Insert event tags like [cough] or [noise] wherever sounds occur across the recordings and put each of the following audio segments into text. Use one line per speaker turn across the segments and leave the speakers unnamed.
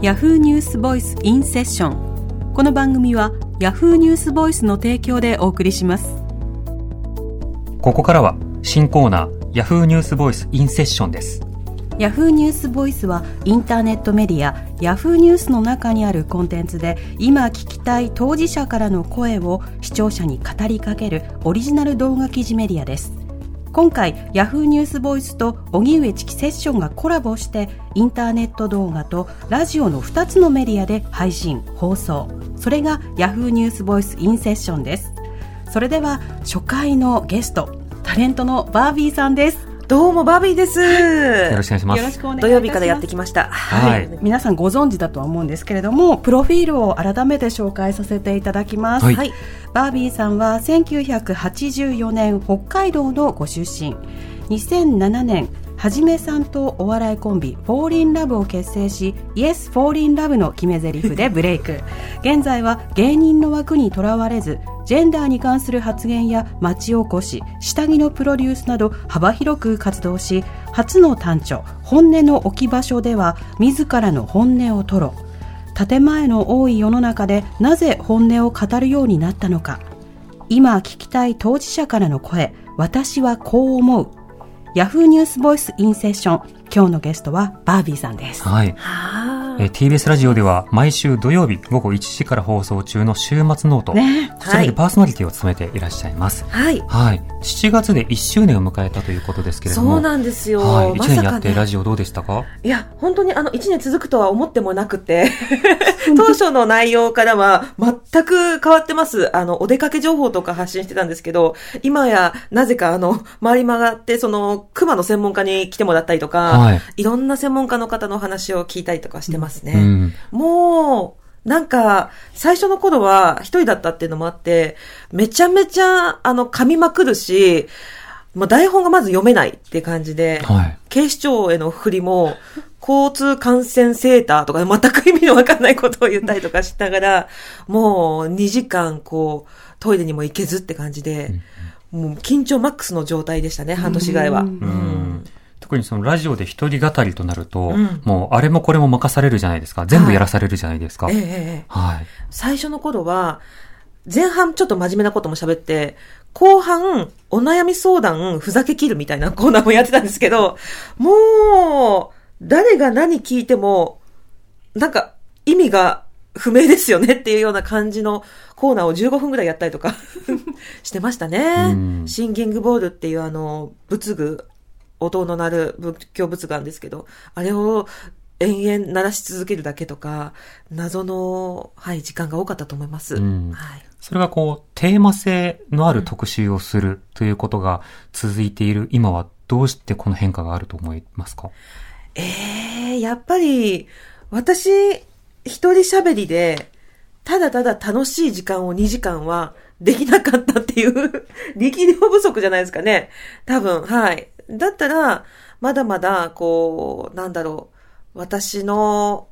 ヤフーニュースボイスインセッションこの番組はヤフーニュースボイスの提供でお送りします。
ここからは新コーナーヤフーニュースボイスインセッションです。
ヤフーニュースボイスはインターネットメディアヤフーニュースの中にあるコンテンツで今聞きたい当事者からの声を視聴者に語りかけるオリジナル動画記事メディアです今回ヤフーニュースボイスと荻上チキセッションがコラボしてインターネット動画とラジオの2つのメディアで配信放送。それがヤフーニュースボイスインセッションです。それでは初回のゲストタレントのバービーさんです。
どうも、バービーです。
よろしくお願いします。
よろしくお願いします。
土曜日からやってきました。
はい。
皆さんご存知だとは思うんですけれどもプロフィールを改めて紹介させていただきます、
はい。
はい。
バービーさんは1984年北海道のご出身。2007年はじめさんとお笑いコンビフォーリンラブを結成しイエスフォーリンラブの決め台詞でブレイク現在は芸人の枠にとらわれずジェンダーに関する発言や町おこし下着のプロデュースなど幅広く活動し初の短調「本音の置き場所」では自らの本音を吐露。建前の多い世の中でなぜ本音を語るようになったのか。今聞きたい当事者からの声私はこう思う。ヤフーニュースボイスインセッション今日のゲストはバービーさんです。
はい。
は
えー TBS ラジオでは毎週土曜日午後1時から放送中の週末ノート、
ね
こちらでパーソナリティを務めていらっしゃいます。
はい。
はい。7月で1周年を迎えたということですけれども。
そうなんですよ。
はい。1
まさか
年やってラ
ね。
ジオどうでしたか？
いや、本当にあの、1年続くとは思ってもなくて、[laughs] 当初の内容からは全く変わってます。あの、お出かけ情報とか発信してたんですけど、今や、なぜかあの、回り曲がって、その、熊の専門家に来てもらったりとか、
はい。
いろんな専門家の方の話を聞いたりとかしてますね。
うん。
もう、なんか、最初の頃は一人だったっていうのもあって、めちゃめちゃ、あの、噛みまくるし、もう台本がまず読めないって感じで、
はい。
警視庁への振りも、交通感染セーターとか全く意味のわかんないことを言ったりとかしながら、もう2時間こう、トイレにも行けずって感じで、もう緊張マックスの状態でしたね、半年ぐらいは。
うん
うん特にそのラジオで一人語りとなると、
うん
もうあれもこれも任されるじゃないですか。全部やらされるじゃないですか。
ええ
はい。
ええ最初の頃は、前半ちょっと真面目なことも喋って、後半、お悩み相談、ふざけ切るみたいなコーナーもやってたんですけど、もう、誰が何聞いても、なんか、意味が不明ですよねっていうような感じのコーナーを15分ぐらいやったりとか [laughs] してました
う
ね
ん。
シンギングボールっていうあの、仏具、音の鳴る仏教仏具なんですけど、あれを延々鳴らし続けるだけとか、謎の、はい、時間が多かったと思います。
うん
はい。
それがこう、テーマ性のある特集をするということが続いている今はどうしてこの変化があると思いますか？
ええやっぱり、私、一人喋りで、ただただ楽しい時間を2時間はできなかったっていう力量不足じゃないですかね。多分、はい。だったら、まだまだ、こう、なんだろう、私の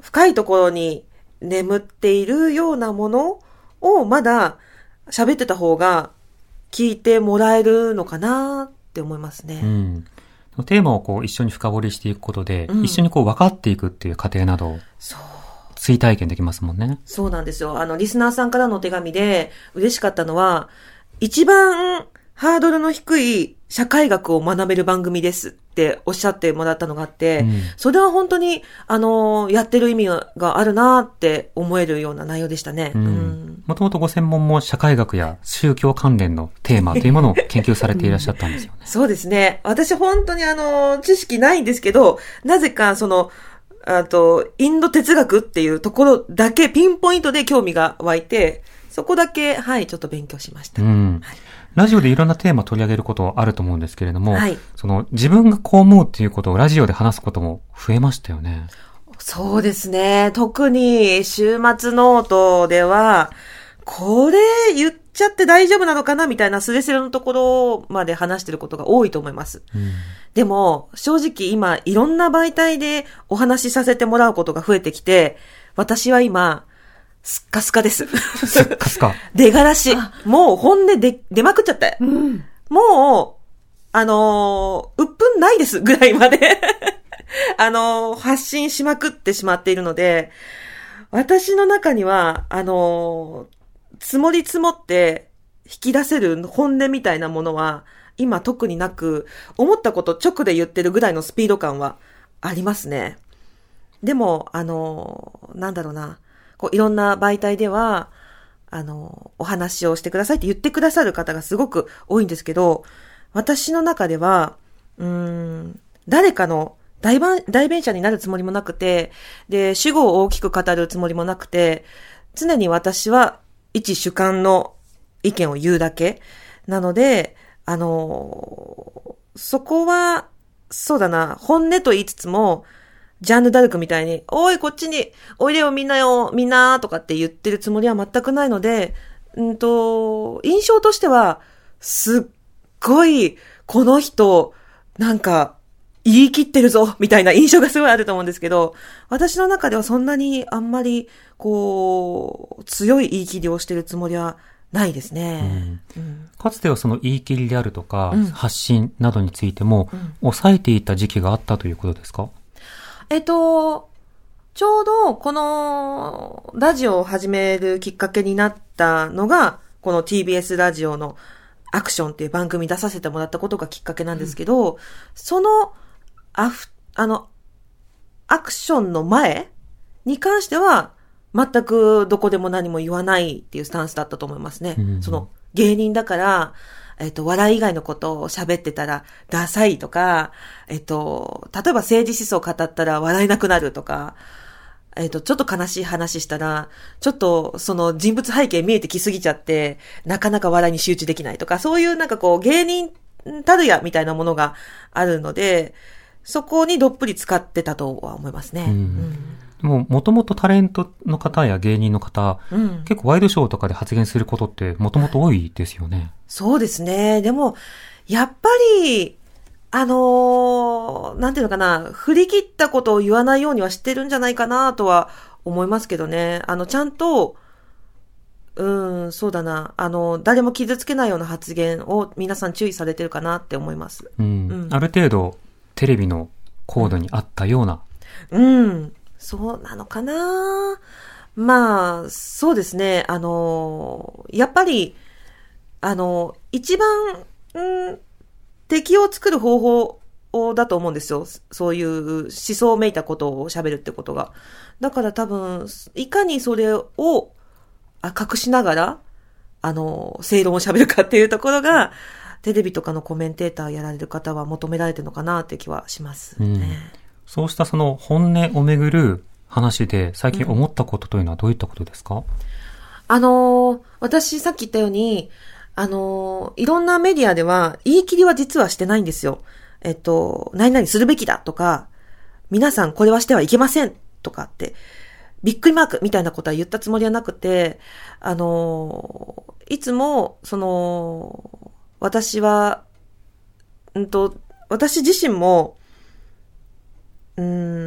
深いところに眠っているようなものをまだ喋ってた方が聞いてもらえるのかなって思いますね。
うん。テーマをこう一緒に深掘りしていくことで、
うん
一緒にこう分かっていくっていう過程などを
そう。
追体験できますもんね。
そうなんですよ。あの、リスナーさんからのお手紙で嬉しかったのは、一番ハードルの低い社会学を学べる番組ですっておっしゃってもらったのがあって、
うん
それは本当に、あの、やってる意味があるなって思えるような内容でしたね。
もともとご専門も社会学や宗教関連のテーマというものを研究されていらっしゃったんですよね。[laughs]
そうですね。私本当にあの、知識ないんですけど、なぜかその、あと、インド哲学っていうところだけピンポイントで興味が湧いて、そこだけ、はい、ちょっと勉強しました。
うん。ラジオでいろんなテーマ取り上げることあると思うんですけれども、
はい
その自分がこう思うっていうことをラジオで話すことも増えましたよね。
そうですね。特に週末ノートでは、これ言っちゃって大丈夫なのかなみたいなスレスレのところまで話してることが多いと思います。
うん
でも、正直今、いろんな媒体でお話しさせてもらうことが増えてきて、私は今、すっかすかです。
すっかすか。[laughs]
出がらし。もう本音で出まくっちゃって。もう、あのー、うっぷんないですぐらいまで。[laughs] あの、発信しまくってしまっているので、私の中には、あの、積もり積もって引き出せる本音みたいなものは、今特になく、思ったこと直で言ってるぐらいのスピード感はありますね。でも、あの、なんだろうな、こういろんな媒体では、あの、お話をしてくださいって言ってくださる方がすごく多いんですけど、私の中では、うん、誰かの代弁代弁者になるつもりもなくて、で、主語を大きく語るつもりもなくて、常に私は一主観の意見を言うだけ。なので、あの、そこは、そうだな、本音と言いつつも、ジャンヌ・ダルクみたいに、おい、こっちに、おいでよ、みんなよ、みんな、とかって言ってるつもりは全くないので、うんと、印象としては、すっごい、この人、なんか、言い切ってるぞ、みたいな印象がすごいあると思うんですけど、私の中ではそんなにあんまり、こう、強い言い切りをしてるつもりはないですね。うん。
かつてはその言い切りであるとか、
うん。
発信などについても、
うん。
抑えていた時期があったということですか？
えっと、ちょうどこのラジオを始めるきっかけになったのが、この TBS ラジオのアクションっていう番組出させてもらったことがきっかけなんですけど、そのアフ、あの、アクションの前に関しては、全くどこでも何も言わないっていうスタンスだったと思いますね。
うん
その芸人だから、えっと、笑い以外のことを喋ってたらダサいとか、えっと、例えば政治思想を語ったら笑えなくなるとか、えっと、ちょっと悲しい話したら、ちょっとその人物背景見えてきすぎちゃって、なかなか笑いに集中できないとか、そういうなんかこう芸人たるやみたいなものがあるので、そこにどっぷり使ってたとは思いますね。
うんでも、もともとタレントの方や芸人の方、
うんうん
結構ワイドショーとかで発言することってもともと多いですよね。
そうですね。でも、やっぱり、あのーなんていうのかな、振り切ったことを言わないようにはしてるんじゃないかなとは思いますけどね。あの、ちゃんと、うん、そうだな。あの、誰も傷つけないような発言を皆さん注意されてるかなって思います。
うん。
うん
ある程度、テレビのコードに合ったような。
うん、そうなのかな？まあ、そうですね。あの、やっぱり、あの、一番、うん、敵を作る方法だと思うんですよ。そういう思想をめいたことを喋るってことが。だから多分、いかにそれをあ隠しながら、あの、正論を喋るかっていうところが、テレビとかのコメンテーターやられる方は求められてるのかなって気はしますね。
そうしたその本音をめぐる話で最近思ったことというのはどういったことですか、
あの私さっき言ったように、あのいろんなメディアでは言い切りは実はしてないんですよ。えっと、何々するべきだとか、皆さんこれはしてはいけませんとかって、びっくりマークみたいなことは言ったつもりはなくて、あのいつも、その、私は、うんと、私自身も、うー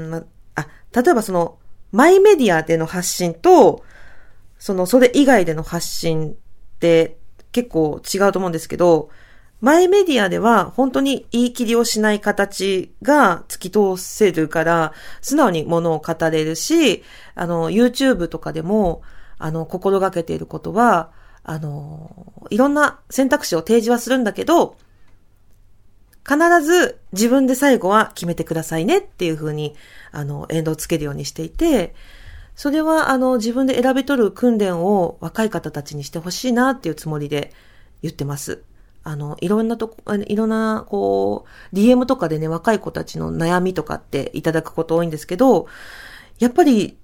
ん、まあ、例えばその、マイメディアでの発信と、その、それ以外での発信って結構違うと思うんですけど、マイメディアでは本当に言い切りをしない形が突き通せるから、素直にものを語れるし、あの、YouTube とかでも、あの、心がけていることは、あの、いろんな選択肢を提示はするんだけど、必ず自分で最後は決めてくださいねっていうふうに、あの、エンドをつけるようにしていて、それは、あの、自分で選び取る訓練を若い方たちにしてほしいなっていうつもりで言ってます。あの、いろんなとこ、いろんな、こう、DM とかでね、若い子たちの悩みとかっていただくこと多いんですけど、やっぱり、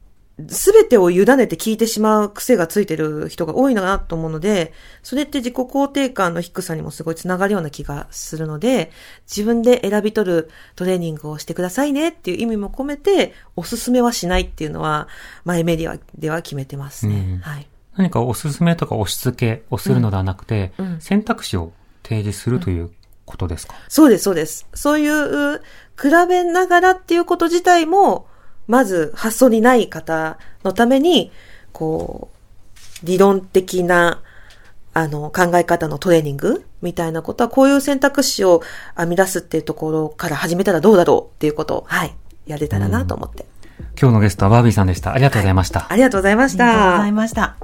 すべてを委ねて聞いてしまう癖がついてる人が多いなと思うので、それって自己肯定感の低さにもすごいつながるような気がするので、自分で選び取るトレーニングをしてくださいねっていう意味も込めて、おすすめはしないっていうのは、マイメディアでは決めてますね。
うん
はい。
何かおすすめとか押し付けをするのではなくて、
うんうん
選択肢を提示するということですか、
そうです、そうです。そういう、比べながらっていうこと自体も、まず発想にない方のために、こう、理論的な、あの、考え方のトレーニングみたいなことは、こういう選択肢を編み出すっていうところから始めたらどうだろうっていうことを、はい、やれたらなと思って。
今日のゲストはバービーさんでした。ありがとうございました。
ありがとうございまし
ありがとうござい
た。
ました。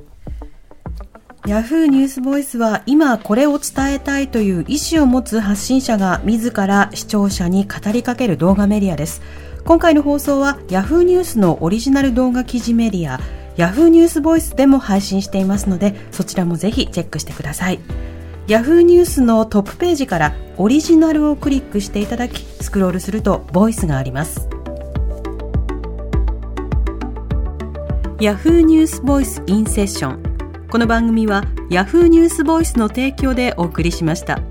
ヤフーニュースボイスは今これを伝えたいという意思を持つ発信者が自ら視聴者に語りかける動画メディアです。今回の放送はヤフーニュースのオリジナル動画記事メディアヤフーニュースボイスでも配信していますのでそちらもぜひチェックしてください。ヤフーニュースのトップページからオリジナルをクリックしていただきスクロールするとボイスがあります。ヤフーニュースボイスインセッションこの番組はヤフーニュースボイスの提供でお送りしました。